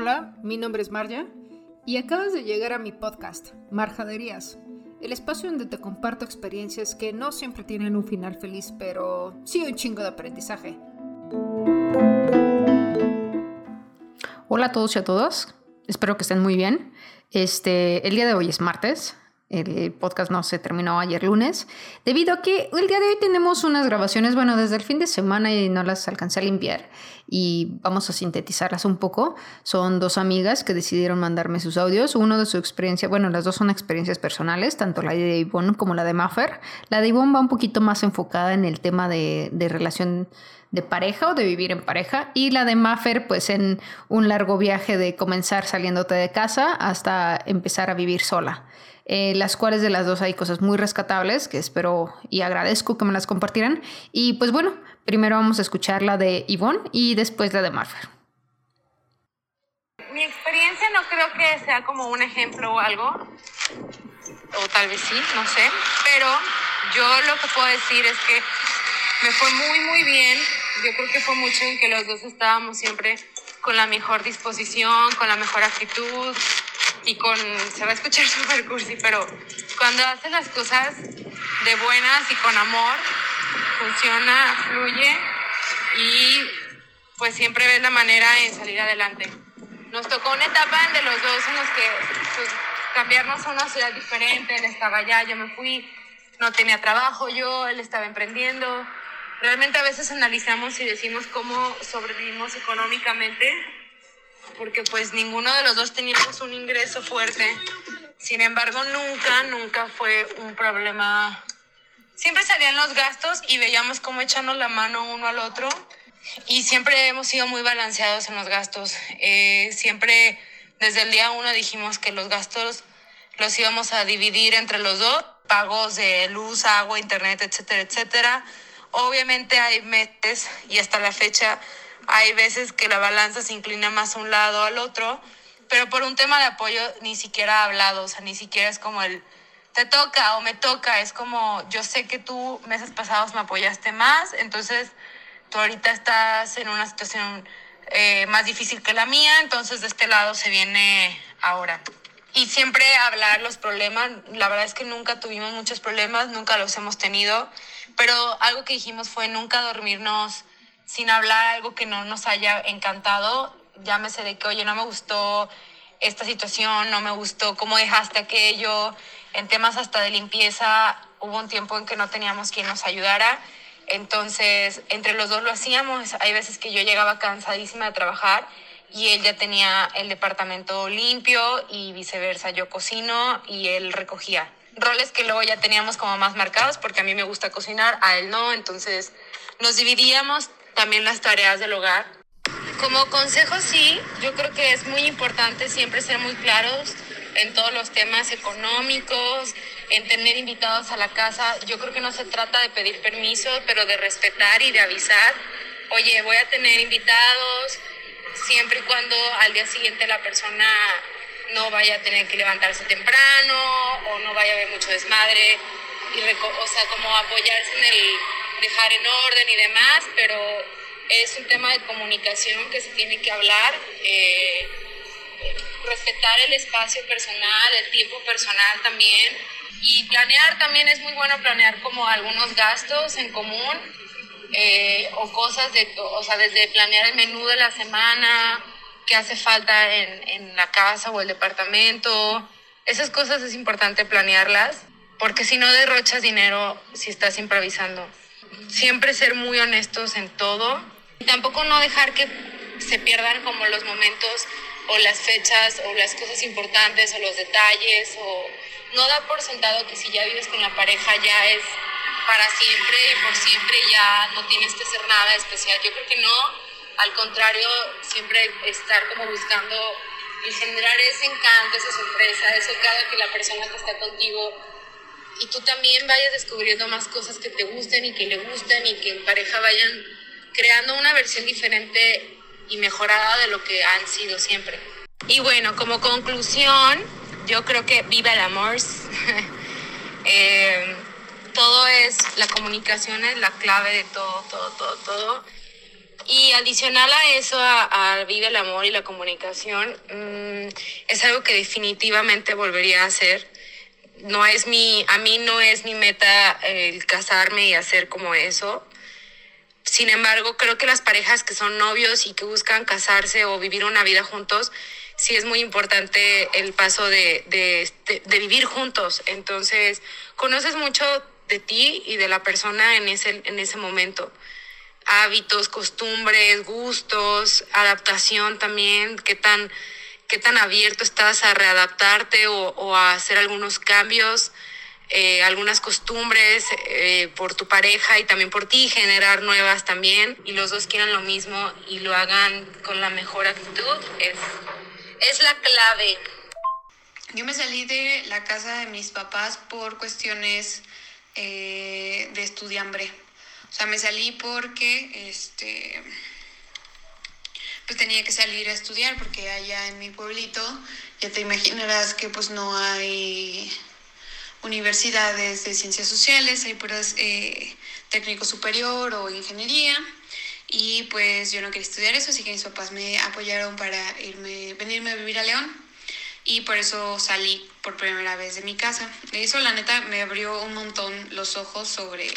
Hola, mi nombre es Marja y acabas de llegar a mi podcast, Marjaderías, el espacio donde te comparto experiencias que no siempre tienen un final feliz, pero sí un chingo de aprendizaje. Hola a todos y a todas, espero que estén muy bien. Este, el día de hoy es martes, el podcast no se terminó ayer lunes, debido a que el día de hoy tenemos unas grabaciones, bueno, desde el fin de semana y no las alcancé a limpiar y vamos a sintetizarlas un poco. Son dos amigas que decidieron mandarme sus audios, uno de su experiencia, bueno, las dos son experiencias personales, tanto la de Ivonne como la de Maffer. La de Ivonne va un poquito más enfocada en el tema de, de relación de pareja o de vivir en pareja y la de Maffer pues en un largo viaje de comenzar saliéndote de casa hasta empezar a vivir sola. Eh, las cuales de las dos hay cosas muy rescatables que espero y agradezco que me las compartieran. Y pues bueno, primero vamos a escuchar la de Yvonne y después la de Marfer. Mi experiencia no creo que sea como un ejemplo o algo, o tal vez sí, no sé, pero yo lo que puedo decir es que me fue muy, muy bien. Yo creo que fue mucho en que los dos estábamos siempre con la mejor disposición, con la mejor actitud, y con, se va a escuchar súper cursi, pero cuando haces las cosas de buenas y con amor, funciona, fluye y pues siempre ves la manera en salir adelante. Nos tocó una etapa de los dos en los que pues, cambiarnos a una ciudad diferente, él estaba allá, yo me fui, no tenía trabajo yo, él estaba emprendiendo. Realmente a veces analizamos y decimos cómo sobrevivimos económicamente porque pues ninguno de los dos teníamos un ingreso fuerte. Sin embargo, nunca, nunca fue un problema. Siempre salían los gastos y veíamos cómo echarnos la mano uno al otro. Y siempre hemos sido muy balanceados en los gastos. Eh, siempre, desde el día uno, dijimos que los gastos los íbamos a dividir entre los dos. Pagos de luz, agua, internet, etcétera, etcétera. Obviamente hay meses y hasta la fecha hay veces que la balanza se inclina más a un lado o al otro, pero por un tema de apoyo ni siquiera ha hablado, o sea, ni siquiera es como el te toca o me toca, es como yo sé que tú meses pasados me apoyaste más, entonces tú ahorita estás en una situación eh, más difícil que la mía, entonces de este lado se viene ahora. Y siempre hablar los problemas, la verdad es que nunca tuvimos muchos problemas, nunca los hemos tenido, pero algo que dijimos fue nunca dormirnos sin hablar algo que no nos haya encantado, llámese de que, oye, no me gustó esta situación, no me gustó cómo dejaste aquello, en temas hasta de limpieza, hubo un tiempo en que no teníamos quien nos ayudara, entonces entre los dos lo hacíamos, hay veces que yo llegaba cansadísima de trabajar y él ya tenía el departamento limpio y viceversa, yo cocino y él recogía. Roles que luego ya teníamos como más marcados porque a mí me gusta cocinar, a él no, entonces nos dividíamos también las tareas del hogar. Como consejo sí, yo creo que es muy importante siempre ser muy claros en todos los temas económicos, en tener invitados a la casa. Yo creo que no se trata de pedir permiso, pero de respetar y de avisar. Oye, voy a tener invitados, siempre y cuando al día siguiente la persona no vaya a tener que levantarse temprano o no vaya a haber mucho desmadre. Y o sea, como apoyarse en el dejar en orden y demás, pero es un tema de comunicación que se tiene que hablar, eh, respetar el espacio personal, el tiempo personal también. Y planear también es muy bueno planear como algunos gastos en común eh, o cosas de, o sea, desde planear el menú de la semana, qué hace falta en, en la casa o el departamento. Esas cosas es importante planearlas porque si no derrochas dinero si estás improvisando siempre ser muy honestos en todo y tampoco no dejar que se pierdan como los momentos o las fechas o las cosas importantes o los detalles o no da por sentado que si ya vives con la pareja ya es para siempre y por siempre ya no tienes que hacer nada especial. Yo creo que no, al contrario, siempre estar como buscando y generar ese encanto, esa sorpresa, eso cada que la persona que está contigo y tú también vayas descubriendo más cosas que te gusten y que le gusten y que en pareja vayan creando una versión diferente y mejorada de lo que han sido siempre. Y bueno, como conclusión, yo creo que viva el amor. eh, todo es, la comunicación es la clave de todo, todo, todo, todo. Y adicional a eso, a, Vive el Amor y la comunicación, mm, es algo que definitivamente volvería a hacer. No es mi, a mí no es mi meta el casarme y hacer como eso. Sin embargo, creo que las parejas que son novios y que buscan casarse o vivir una vida juntos, sí es muy importante el paso de, de, de, vivir juntos. Entonces, conoces mucho de ti y de la persona en ese, en ese momento. Hábitos, costumbres, gustos, adaptación también, qué tan, qué tan abierto estás a readaptarte o, a hacer algunos cambios. Eh, algunas costumbres eh, por tu pareja y también por ti, generar nuevas también, y los dos quieran lo mismo y lo hagan con la mejor actitud, es, es la clave. Yo me salí de la casa de mis papás por cuestiones eh, de estudiambre. O sea, me salí porque este pues tenía que salir a estudiar porque allá en mi pueblito ya te imaginarás que pues no hay universidades de ciencias sociales, hay puras eh, técnico superior o ingeniería. Y pues yo no quería estudiar eso, así que mis papás me apoyaron para irme, venirme a vivir a León. Y por eso salí por primera vez de mi casa. Eso la neta me abrió un montón los ojos sobre,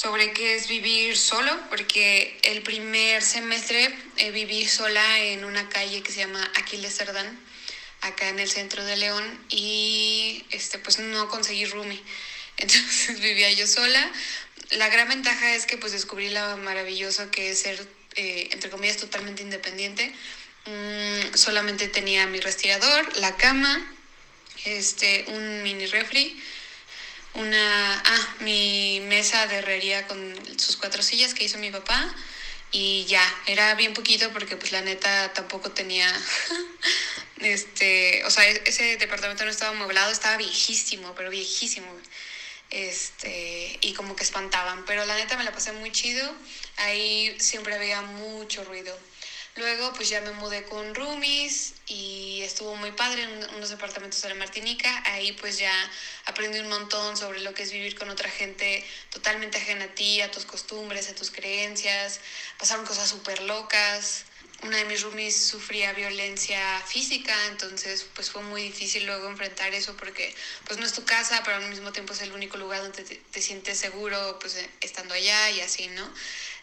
sobre qué es vivir solo, porque el primer semestre eh, viví sola en una calle que se llama Aquiles Cerdán acá en el centro de León y este pues no conseguí roomie. Entonces vivía yo sola. La gran ventaja es que pues descubrí lo maravilloso que es ser, eh, entre comillas, totalmente independiente. Mm, solamente tenía mi respirador, la cama, este, un mini refri, una, ah, mi mesa de herrería con sus cuatro sillas que hizo mi papá y ya, era bien poquito porque pues la neta tampoco tenía, este, o sea, e-, ese departamento no estaba amueblado, estaba viejísimo, pero viejísimo, este, y como que espantaban, pero la neta me la pasé muy chido, ahí siempre había mucho ruido. Luego pues ya me mudé con roomies y estuvo muy padre en unos departamentos de la Martinica. Ahí pues ya aprendí un montón sobre lo que es vivir con otra gente totalmente ajena a ti, a tus costumbres, a tus creencias. Pasaron cosas súper locas. Una de mis roomies sufría violencia física, entonces pues fue muy difícil luego enfrentar eso porque pues no es tu casa, pero al mismo tiempo es el único lugar donde te, te sientes seguro pues estando allá y así, ¿no?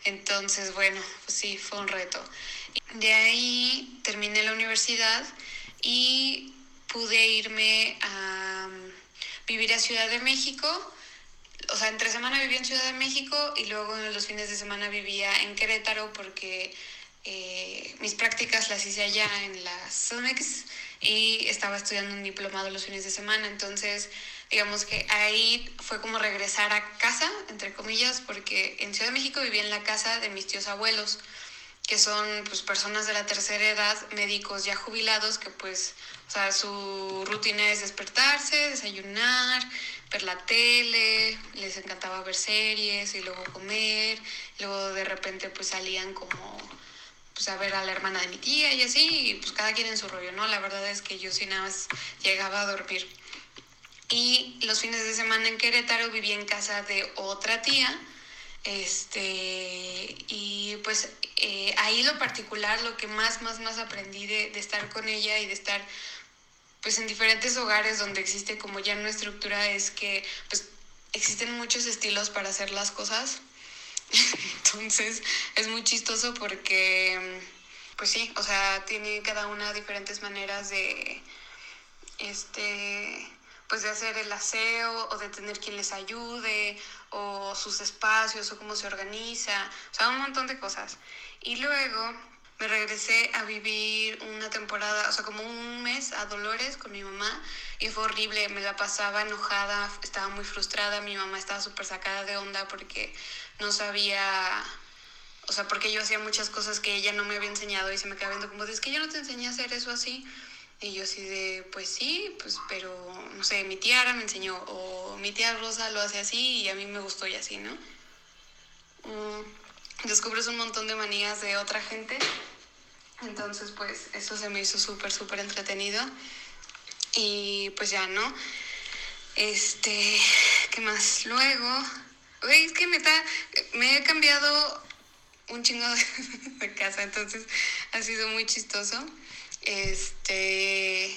Entonces, bueno, pues sí, fue un reto. De ahí terminé la universidad y pude irme a um, vivir a Ciudad de México. O sea, entre semana vivía en Ciudad de México y luego en los fines de semana vivía en Querétaro porque eh, mis prácticas las hice allá en la SUMEX y estaba estudiando un diplomado los fines de semana. Entonces, digamos que ahí fue como regresar a casa, entre comillas, porque en Ciudad de México vivía en la casa de mis tíos abuelos que son pues, personas de la tercera edad, médicos ya jubilados, que pues, o sea, su rutina es despertarse, desayunar, ver la tele, les encantaba ver series y luego comer, luego de repente pues salían como pues a ver a la hermana de mi tía y así, y pues cada quien en su rollo, ¿no? La verdad es que yo sí nada más llegaba a dormir. Y los fines de semana en Querétaro vivía en casa de otra tía, este, y pues eh, ahí lo particular, lo que más, más, más aprendí de, de, estar con ella y de estar pues en diferentes hogares donde existe como ya una estructura es que pues existen muchos estilos para hacer las cosas. Entonces es muy chistoso porque pues sí, o sea, tiene cada una diferentes maneras de este pues de hacer el aseo o de tener quien les ayude o sus espacios o cómo se organiza, o sea, un montón de cosas. Y luego me regresé a vivir una temporada, o sea, como un mes a Dolores con mi mamá y fue horrible, me la pasaba enojada, estaba muy frustrada, mi mamá estaba súper sacada de onda porque no sabía, o sea, porque yo hacía muchas cosas que ella no me había enseñado y se me quedaba viendo como, es que yo no te enseñé a hacer eso así. Y yo así de, pues sí, pues, pero, no sé, mi tía Ara me enseñó, o mi tía Rosa lo hace así y a mí me gustó y así, ¿no? Mm, descubres un montón de manías de otra gente, entonces pues eso se me hizo súper, súper entretenido. Y pues ya, ¿no? Este, ¿qué más? Luego, es que me, me he cambiado un chingo de, casa, entonces ha sido muy chistoso. Este,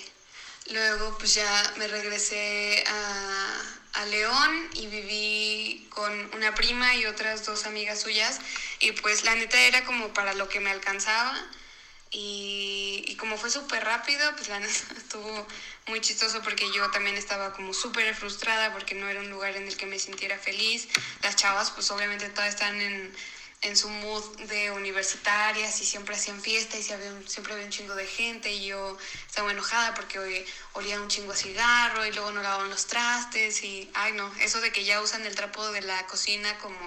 luego pues ya me regresé a, a León y viví con una prima y otras dos amigas suyas y pues la neta era como para lo que me alcanzaba y, y como fue súper rápido, pues la neta estuvo muy chistoso porque yo también estaba como súper frustrada porque no era un lugar en el que me sintiera feliz. Las chavas pues obviamente todas están en, en su mood de universitarias y siempre hacían fiesta y siempre había un chingo de gente y yo estaba enojada porque olía un chingo a cigarro y luego no lavaban los trastes y, ay no, eso de que ya usan el trapo de la cocina como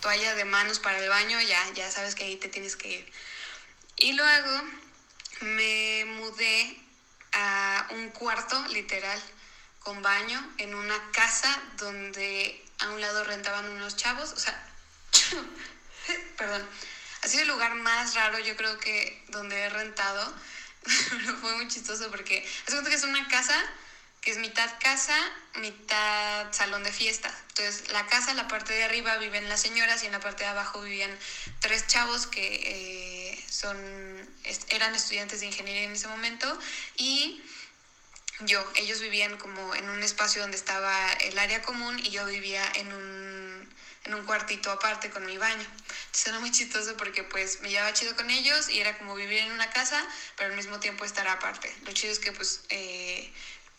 toalla de manos para el baño, ya, ya sabes que ahí te tienes que ir. Y luego me mudé a un cuarto literal con baño en una casa donde a un lado rentaban unos chavos, o sea, perdón, ha sido el lugar más raro yo creo que donde he rentado, fue muy chistoso porque es que es una casa que es mitad casa, mitad salón de fiestas. Entonces, la casa, la parte de arriba viven las señoras y en la parte de abajo vivían tres chavos que eh, son, eran estudiantes de ingeniería en ese momento. Y yo, ellos vivían como en un espacio donde estaba el área común y yo vivía en un, en un cuartito aparte con mi baño. Entonces era muy chistoso porque pues me llevaba chido con ellos y era como vivir en una casa, pero al mismo tiempo estar aparte. Lo chido es que pues... Eh,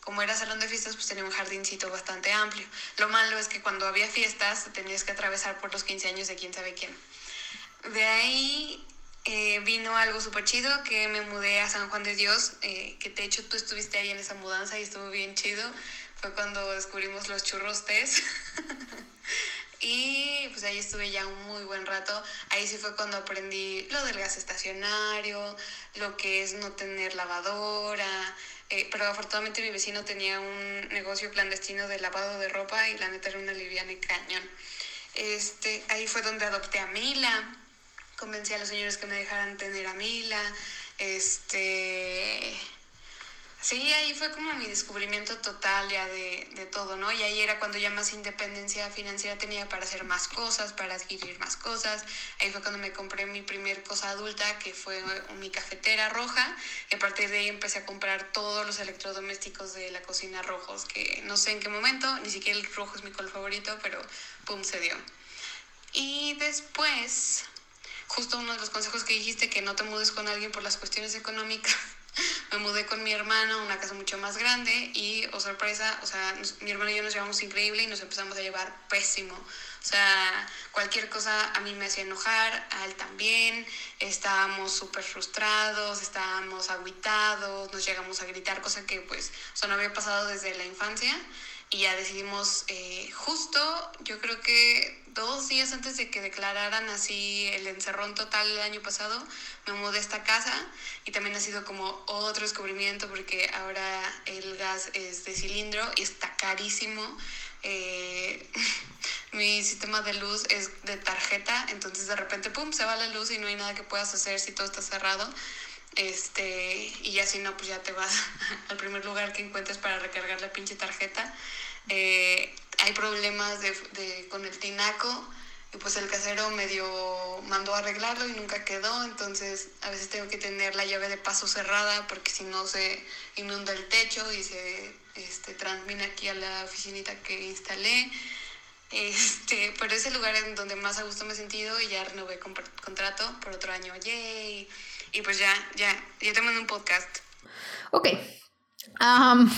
como era salón de fiestas, pues tenía un jardincito bastante amplio. Lo malo es que cuando había fiestas tenías que atravesar por los 15 años de quién sabe quién. De ahí eh, vino algo súper chido, que me mudé a San Juan de Dios, eh, que de hecho tú estuviste ahí en esa mudanza y estuvo bien chido. Fue cuando descubrimos los churros y pues ahí estuve ya un muy buen rato. Ahí sí fue cuando aprendí lo del gas estacionario, lo que es no tener lavadora, eh, pero afortunadamente mi vecino tenía un negocio clandestino de lavado de ropa y la neta era una liviana y cañón. Este, ahí fue donde adopté a Mila, convencí a los señores que me dejaran tener a Mila, este, Sí, ahí fue como mi descubrimiento total ya de, de, todo, ¿no? Y ahí era cuando ya más independencia financiera tenía para hacer más cosas, para adquirir más cosas. Ahí fue cuando me compré mi primer cosa adulta, que fue mi cafetera roja. Y a partir de ahí empecé a comprar todos los electrodomésticos de la cocina rojos, que no sé en qué momento, ni siquiera el rojo es mi color favorito, pero pum, se dio. Y después, justo uno de los consejos que dijiste, que no te mudes con alguien por las cuestiones económicas me mudé con mi hermano a una casa mucho más grande y, oh sorpresa, o sea, mi hermano y yo nos llevamos increíble y nos empezamos a llevar pésimo. O sea, cualquier cosa a mí me hacía enojar, a él también. Estábamos súper frustrados, estábamos aguitados, nos llegamos a gritar, cosa que pues, o no había pasado desde la infancia. Y ya decidimos, eh, justo, yo creo que dos días antes de que declararan así el encerrón total el año pasado, me mudé a esta casa y también ha sido como otro descubrimiento porque ahora el gas es de cilindro y está carísimo. Eh, mi sistema de luz es de tarjeta, entonces de repente, pum, se va la luz y no hay nada que puedas hacer si todo está cerrado. Este, y ya si no, pues ya te vas al primer lugar que encuentres para recargar la pinche tarjeta. Eh, hay problemas de, de, con el tinaco y pues el casero medio mandó a arreglarlo y nunca quedó, entonces a veces tengo que tener la llave de paso cerrada porque si no se inunda el techo y se este, transmina aquí a la oficinita que instalé. Este, pero es el lugar en donde más a gusto me he sentido y ya renové contrato por otro año, yay. Y pues ya, ya, ya te mando un podcast. Ok. Um,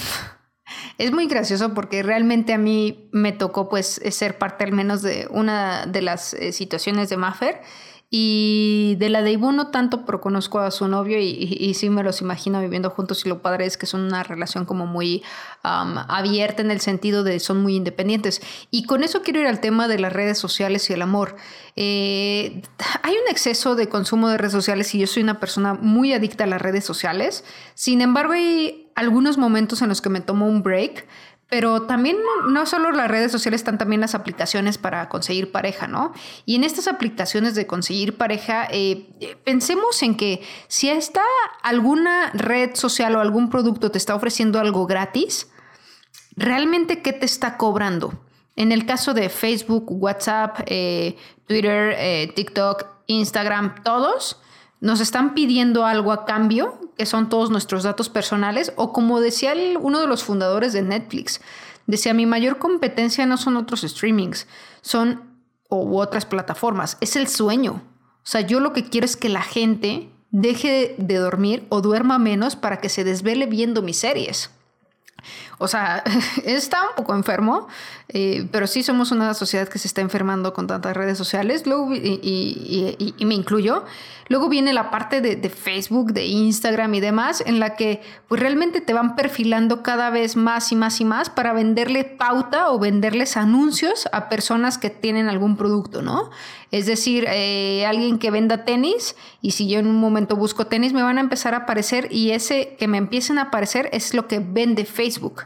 es muy gracioso porque realmente a mí me tocó pues ser parte al menos de una de las eh, situaciones de Maffer y de la de no tanto, pero conozco a su novio y, sí me los imagino viviendo juntos y lo padre es que son una relación como muy abierta en el sentido de son muy independientes. Y con eso quiero ir al tema de las redes sociales y el amor. Eh, hay un exceso de consumo de redes sociales y yo soy una persona muy adicta a las redes sociales. Sin embargo, hay algunos momentos en los que me tomo un break pero también no, solo las redes sociales, están también las aplicaciones para conseguir pareja, ¿no? Y en estas aplicaciones de conseguir pareja, eh, pensemos en que si está alguna red social o algún producto te está ofreciendo algo gratis, ¿realmente qué te está cobrando? En el caso de Facebook, WhatsApp, eh, Twitter, eh, TikTok, Instagram, todos nos están pidiendo algo a cambio, que son todos nuestros datos personales, o como decía uno de los fundadores de Netflix, decía, mi mayor competencia no son otros streamings, son u otras plataformas, es el sueño. O sea, yo lo que quiero es que la gente deje de dormir o duerma menos para que se desvele viendo mis series. O sea, está un poco enfermo, eh, pero sí somos una sociedad que se está enfermando con tantas redes sociales, y, me incluyo. Luego viene la parte de, Facebook, de Instagram y demás, en la que pues realmente te van perfilando cada vez más y más y más para venderle pauta o venderles anuncios a personas que tienen algún producto, ¿no? Es decir, eh, alguien que venda tenis y si yo en un momento busco tenis me van a empezar a aparecer y ese que me empiecen a aparecer es lo que vende Facebook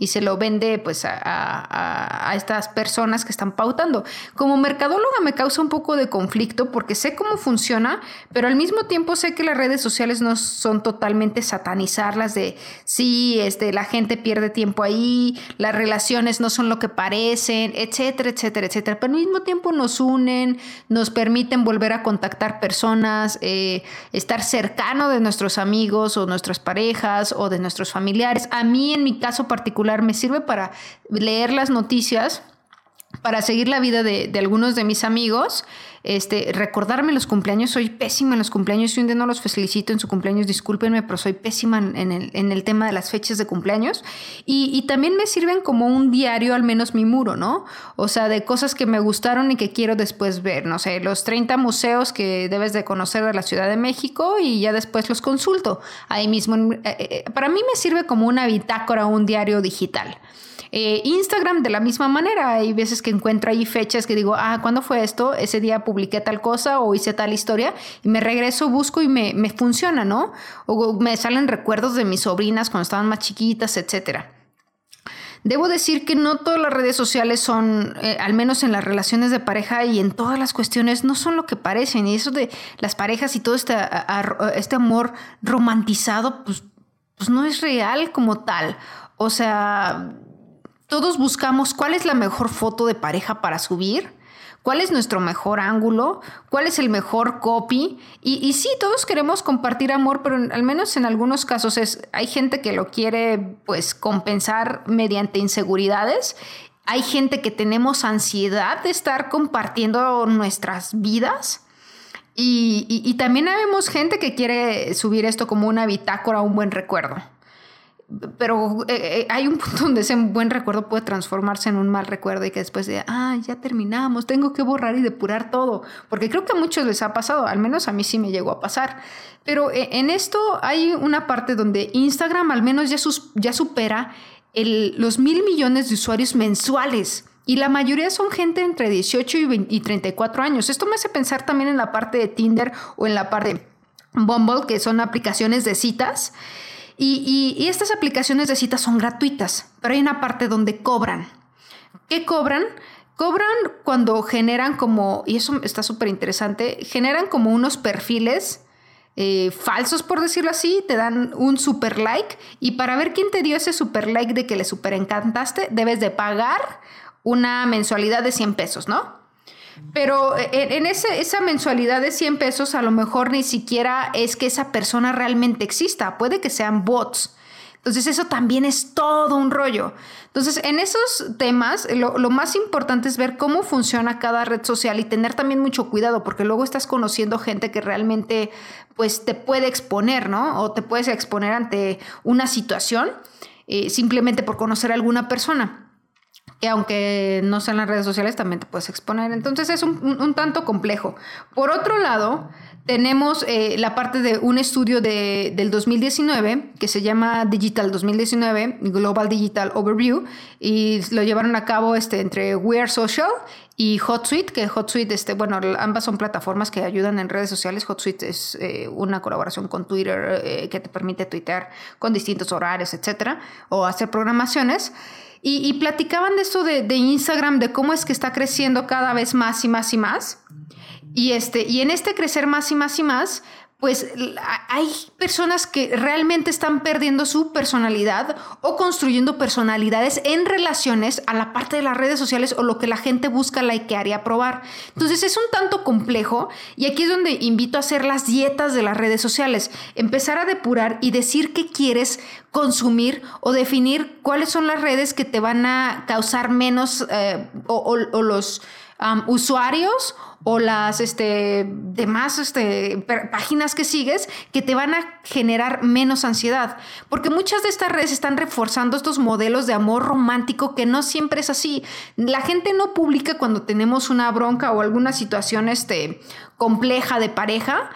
y se lo vende pues a, estas personas que están pautando. Como mercadóloga me causa un poco de conflicto porque sé cómo funciona, pero al mismo tiempo sé que las redes sociales no son totalmente satanizarlas de sí, este, la gente pierde tiempo ahí, las relaciones no son lo que parecen, etcétera, etcétera, etcétera. Pero al mismo tiempo nos unen, nos permiten volver a contactar personas, eh, estar cercano de nuestros amigos o nuestras parejas o de nuestros familiares. A mí en mi caso particular, me sirve para leer las noticias, para seguir la vida de, algunos de mis amigos, este, recordarme los cumpleaños, soy pésima en los cumpleaños, y un día no los felicito en su cumpleaños, discúlpenme, pero soy pésima en el, tema de las fechas de cumpleaños. Y, también me sirven como un diario, al menos mi muro, ¿no? O sea, de cosas que me gustaron y que quiero después ver, no sé, los 30 museos que debes de conocer de la Ciudad de México y ya después los consulto ahí mismo. Eh, eh, para mí me sirve como una bitácora, un diario digital. Eh, Instagram de la misma manera, hay veces que encuentro ahí fechas que digo, ah, ¿cuándo fue esto? Ese día publiqué tal cosa o hice tal historia y me regreso, busco y me, funciona, ¿no? O me salen recuerdos de mis sobrinas cuando estaban más chiquitas, etcétera. Debo decir que no todas las redes sociales son, eh, al menos en las relaciones de pareja y en todas las cuestiones, no son lo que parecen. Y eso de las parejas y todo este, este amor romantizado, pues, pues no es real como tal. O sea, todos buscamos cuál es la mejor foto de pareja para subir, cuál es nuestro mejor ángulo, cuál es el mejor copy. Y, sí, todos queremos compartir amor, pero al menos en algunos casos es, hay gente que lo quiere pues compensar mediante inseguridades. Hay gente que tenemos ansiedad de estar compartiendo nuestras vidas. Y, y también vemos gente que quiere subir esto como una bitácora, un buen recuerdo pero eh, eh, hay un punto donde ese buen recuerdo puede transformarse en un mal recuerdo y que después de, ah, ya terminamos, tengo que borrar y depurar todo, porque creo que a muchos les ha pasado, al menos a mí sí me llegó a pasar. Pero eh, en esto hay una parte donde Instagram al menos ya, ya supera los mil millones de usuarios mensuales. Y la mayoría son gente entre 18 y, y 34 años. Esto me hace pensar también en la parte de Tinder o en la parte de Bumble, que son aplicaciones de citas. Y, estas aplicaciones de citas son gratuitas, pero hay una parte donde cobran. ¿Qué cobran? Cobran cuando generan como, y eso está súper interesante, generan como unos perfiles eh, falsos, por decirlo así, te dan un super like y para ver quién te dio ese super like de que le super encantaste, debes de pagar una mensualidad de 100 pesos, ¿no? Pero eh, en esa mensualidad de 100 pesos a lo mejor ni siquiera es que esa persona realmente exista, puede que sean bots. Entonces eso también es todo un rollo. Entonces en esos temas lo, más importante es ver cómo funciona cada red social y tener también mucho cuidado porque luego estás conociendo gente que realmente pues te puede exponer, ¿no? O te puedes exponer ante una situación eh, simplemente por conocer a alguna persona que aunque no sean las redes sociales, también te puedes exponer. Entonces es un, tanto complejo. Por otro lado, tenemos eh, la parte de un estudio de, del 2019 que se llama Digital 2019, Global Digital Overview, y lo llevaron a cabo este, entre We Are Social y HotSuite, que HotSuite, este, bueno, ambas son plataformas que ayudan en redes sociales. HotSuite es eh, una colaboración con Twitter eh, que te permite tuitear con distintos horarios, etcétera, o hacer programaciones. Y, platicaban de esto de, Instagram, de cómo es que está creciendo cada vez más y más y más. Y, este, y en este crecer más y más y más, pues hay personas que realmente están perdiendo su personalidad o construyendo personalidades en relaciones a la parte de las redes sociales o lo que la gente busca likear y aprobar. Entonces es un tanto complejo y aquí es donde invito a hacer las dietas de las redes sociales, empezar a depurar y decir qué quieres consumir o definir cuáles son las redes que te van a causar menos eh, o, los usuarios o las este, demás este, páginas que sigues que te van a generar menos ansiedad. Porque muchas de estas redes están reforzando estos modelos de amor romántico que no siempre es así. La gente no publica cuando tenemos una bronca o alguna situación este, compleja de pareja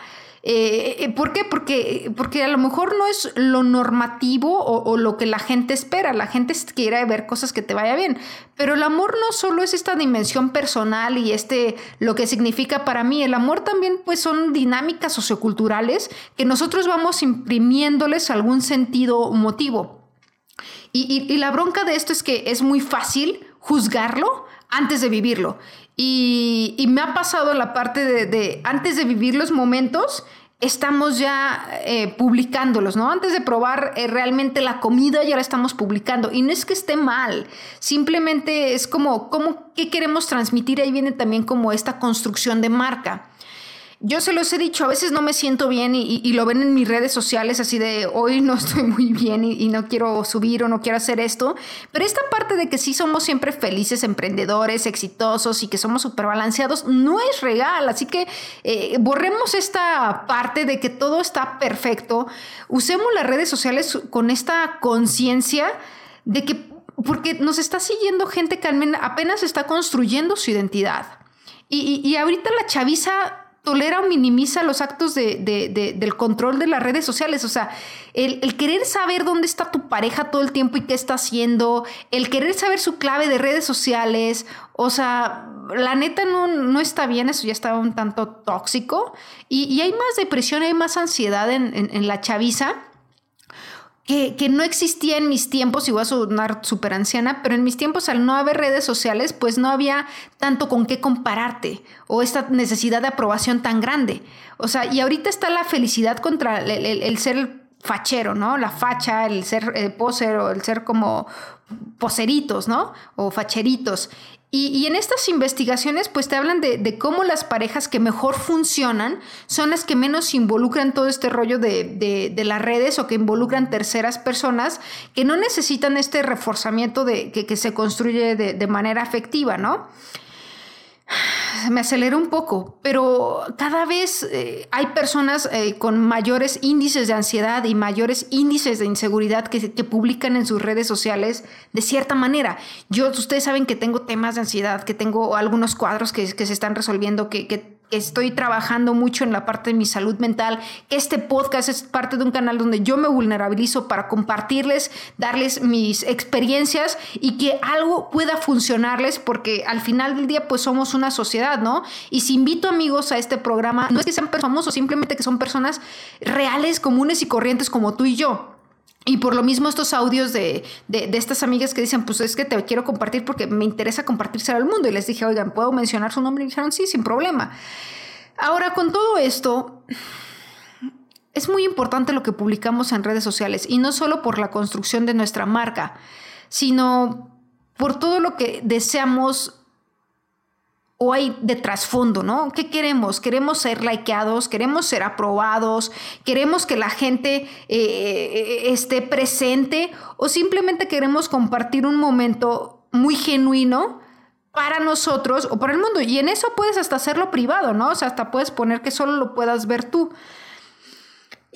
eh, eh, ¿Por qué? Porque, porque a lo mejor no es lo normativo o, lo que la gente espera. La gente quiere ver cosas que te vaya bien. Pero el amor no solo es esta dimensión personal y este lo que significa para mí. El amor también pues son dinámicas socioculturales que nosotros vamos imprimiéndoles algún sentido o motivo. Y, la bronca de esto es que es muy fácil juzgarlo antes de vivirlo. Y, me ha pasado la parte de, antes de vivir los momentos, estamos ya eh, publicándolos, ¿no? Antes de probar eh, realmente la comida, ya la estamos publicando. Y no es que esté mal, simplemente es como, como, ¿qué queremos transmitir? Ahí viene también como esta construcción de marca yo se los he dicho, a veces no me siento bien y, lo ven en mis redes sociales así de hoy no estoy muy bien y, no quiero subir o no quiero hacer esto. Pero esta parte de que sí somos siempre felices, emprendedores, exitosos y que somos súper balanceados no es real. Así que eh, borremos esta parte de que todo está perfecto. Usemos las redes sociales con esta conciencia de que, porque nos está siguiendo gente que apenas está construyendo su identidad. Y, y ahorita la chaviza tolera o minimiza los actos del control de las redes sociales. O sea, el, querer saber dónde está tu pareja todo el tiempo y qué está haciendo, el querer saber su clave de redes sociales, o sea, la neta no, está bien, eso ya está un tanto tóxico. Y, hay más depresión, hay más ansiedad en, en la chaviza que, no existía en mis tiempos, y a sonar súper anciana, pero en mis tiempos al no haber redes sociales, pues no había tanto con qué compararte o esta necesidad de aprobación tan grande. O sea, y ahorita está la felicidad contra el, ser fachero, ¿no? La facha, el ser eh, o el ser como poseritos, ¿no? O facheritos. Y, en estas investigaciones, pues te hablan de, cómo las parejas que mejor funcionan son las que menos involucran todo este rollo de, las redes o que involucran terceras personas que no necesitan este reforzamiento de, que, se construye de, manera afectiva, ¿no? me aceleré un poco, pero cada vez eh, hay personas eh, con mayores índices de ansiedad y mayores índices de inseguridad que, publican en sus redes sociales de cierta manera. Yo, ustedes saben que tengo temas de ansiedad, que tengo algunos cuadros que, se están resolviendo, que estoy trabajando mucho en la parte de mi salud mental, este podcast es parte de un canal donde yo me vulnerabilizo para compartirles, darles mis experiencias y que algo pueda funcionarles porque al final del día pues somos una sociedad, ¿no? Y si invito amigos a este programa, no es que sean famosos, simplemente que son personas reales, comunes y corrientes como tú y yo. Y por lo mismo estos audios de, de, estas amigas que dicen, pues es que te quiero compartir porque me interesa compartírselo al mundo. Y les dije, oigan, ¿puedo mencionar su nombre? Y dijeron, sí, sin problema. Ahora, con todo esto, es muy importante lo que publicamos en redes sociales. Y no solo por la construcción de nuestra marca, sino por todo lo que deseamos o hay de trasfondo, ¿no? ¿Qué queremos? ¿Queremos ser likeados? ¿Queremos ser aprobados? ¿Queremos que la gente eh, esté presente? ¿O simplemente queremos compartir un momento muy genuino para nosotros o para el mundo? Y en eso puedes hasta hacerlo privado, ¿no? O sea, hasta puedes poner que solo lo puedas ver tú.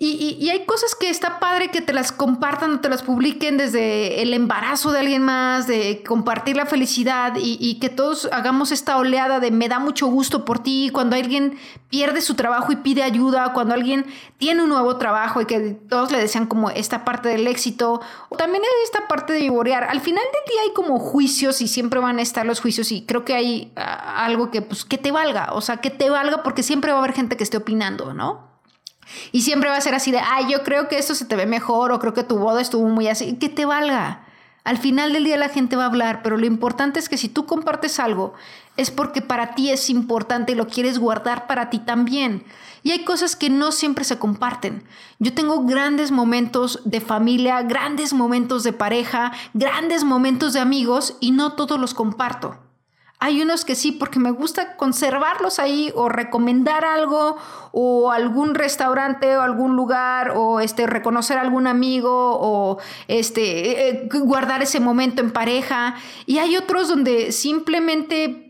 Y, hay cosas que está padre que te las compartan o te las publiquen desde el embarazo de alguien más, de compartir la felicidad y, que todos hagamos esta oleada de me da mucho gusto por ti, cuando alguien pierde su trabajo y pide ayuda, cuando alguien tiene un nuevo trabajo y que todos le desean como esta parte del éxito, o también esta parte de vivorear. Al final del día hay como juicios y siempre van a estar los juicios y creo que hay ah, algo que pues que te valga, o sea, que te valga porque siempre va a haber gente que esté opinando, ¿no? Y siempre va a ser así de, ay, yo creo que esto se te ve mejor o creo que tu boda estuvo muy así. Que te valga. Al final del día la gente va a hablar, pero lo importante es que si tú compartes algo, es porque para ti es importante y lo quieres guardar para ti también. Y hay cosas que no siempre se comparten. Yo tengo grandes momentos de familia, grandes momentos de pareja, grandes momentos de amigos y no todos los comparto. Hay unos que sí, porque me gusta conservarlos ahí o recomendar algo o algún restaurante o algún lugar o este, reconocer a algún amigo o este, eh, guardar ese momento en pareja. Y hay otros donde simplemente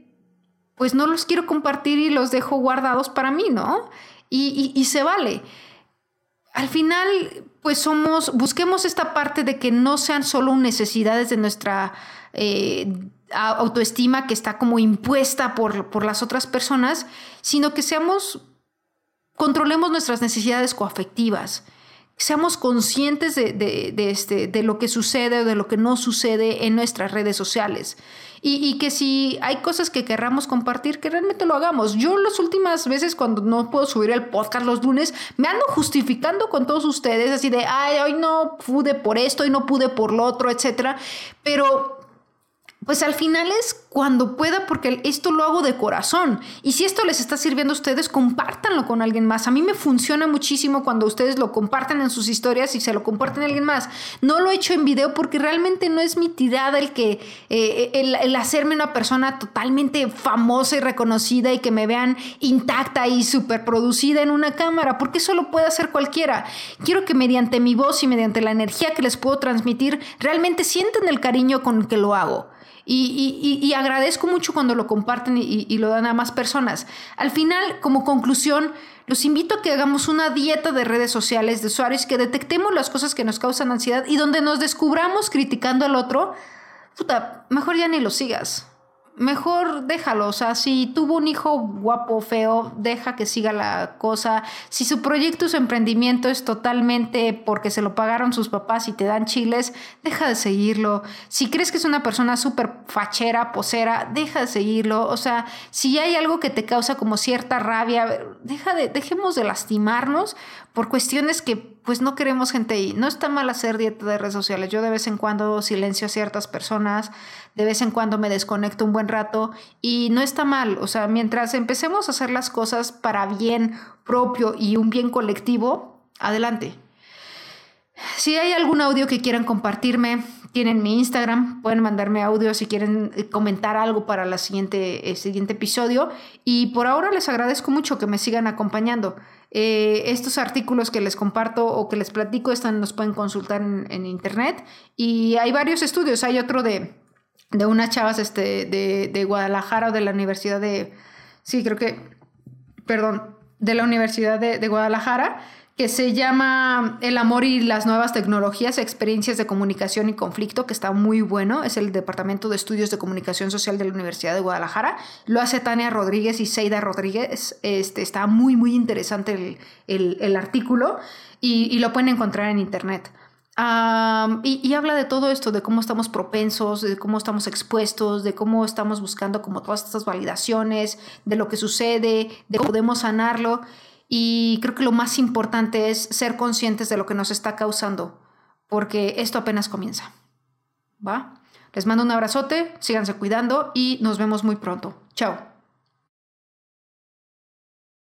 pues no los quiero compartir y los dejo guardados para mí, ¿no? Y, se vale. Al final, pues somos, busquemos esta parte de que no sean solo necesidades de nuestra... Eh, autoestima que está como impuesta por, por las otras personas, sino que seamos, controlemos nuestras necesidades coafectivas, seamos conscientes de, de, este, de lo que sucede o de lo que no sucede en nuestras redes sociales. Y, y, que si hay cosas que querramos compartir, que realmente lo hagamos. Yo las últimas veces cuando no puedo subir el podcast los lunes, me ando justificando con todos ustedes, así de, ay, hoy no pude por esto, y no pude por lo otro, etcétera. Pero pues al final es cuando pueda, porque esto lo hago de corazón. Y si esto les está sirviendo a ustedes, compártanlo con alguien más. A mí me funciona muchísimo cuando ustedes lo comparten en sus historias y se lo comparten a alguien más. No lo he hecho en video porque realmente no es mi tirada el que eh, el, hacerme una persona totalmente famosa y reconocida y que me vean intacta y súper producida en una cámara, porque eso lo puede hacer cualquiera. Quiero que mediante mi voz y mediante la energía que les puedo transmitir, realmente sienten el cariño con que lo hago. Y, agradezco mucho cuando lo comparten y, lo dan a más personas. Al final, como conclusión, los invito a que hagamos una dieta de redes sociales, de usuarios, que detectemos las cosas que nos causan ansiedad y donde nos descubramos criticando al otro, puta, mejor ya ni lo sigas mejor déjalo. O sea, si tuvo un hijo guapo, feo, deja que siga la cosa. Si su proyecto, su emprendimiento es totalmente porque se lo pagaron sus papás y te dan chiles, deja de seguirlo. Si crees que es una persona súper fachera, posera, deja de seguirlo. O sea, si hay algo que te causa como cierta rabia, deja de, dejemos de lastimarnos por cuestiones que pues no queremos gente ahí. No está mal hacer dieta de redes sociales. Yo de vez en cuando silencio a ciertas personas, de vez en cuando me desconecto un buen rato y no está mal. O sea, mientras empecemos a hacer las cosas para bien propio y un bien colectivo, adelante. Si hay algún audio que quieran compartirme, tienen mi Instagram, pueden mandarme audio si quieren eh, comentar algo para el siguiente episodio. Y por ahora les agradezco mucho que me sigan acompañando. Eh, estos artículos que les comparto o que les platico están, los pueden consultar en, internet y hay varios estudios. Hay otro de, de unas chavas este, de, de, Guadalajara o de la Universidad de... Sí, creo que... Perdón, de la Universidad de, de Guadalajara que se llama El amor y las nuevas tecnologías, experiencias de comunicación y conflicto, que está muy bueno. Es el Departamento de Estudios de Comunicación Social de la Universidad de Guadalajara. Lo hace Tania Rodríguez y Seida Rodríguez. Este, está muy, muy interesante el, artículo y, lo pueden encontrar en internet. y, y, habla de todo esto, de cómo estamos propensos, de cómo estamos expuestos, de cómo estamos buscando como todas estas validaciones, de lo que sucede, de cómo podemos sanarlo. Y creo que lo más importante es ser conscientes de lo que nos está causando, porque esto apenas comienza. ¿Va? Les mando un abrazote, síganse cuidando y nos vemos muy pronto. Chao.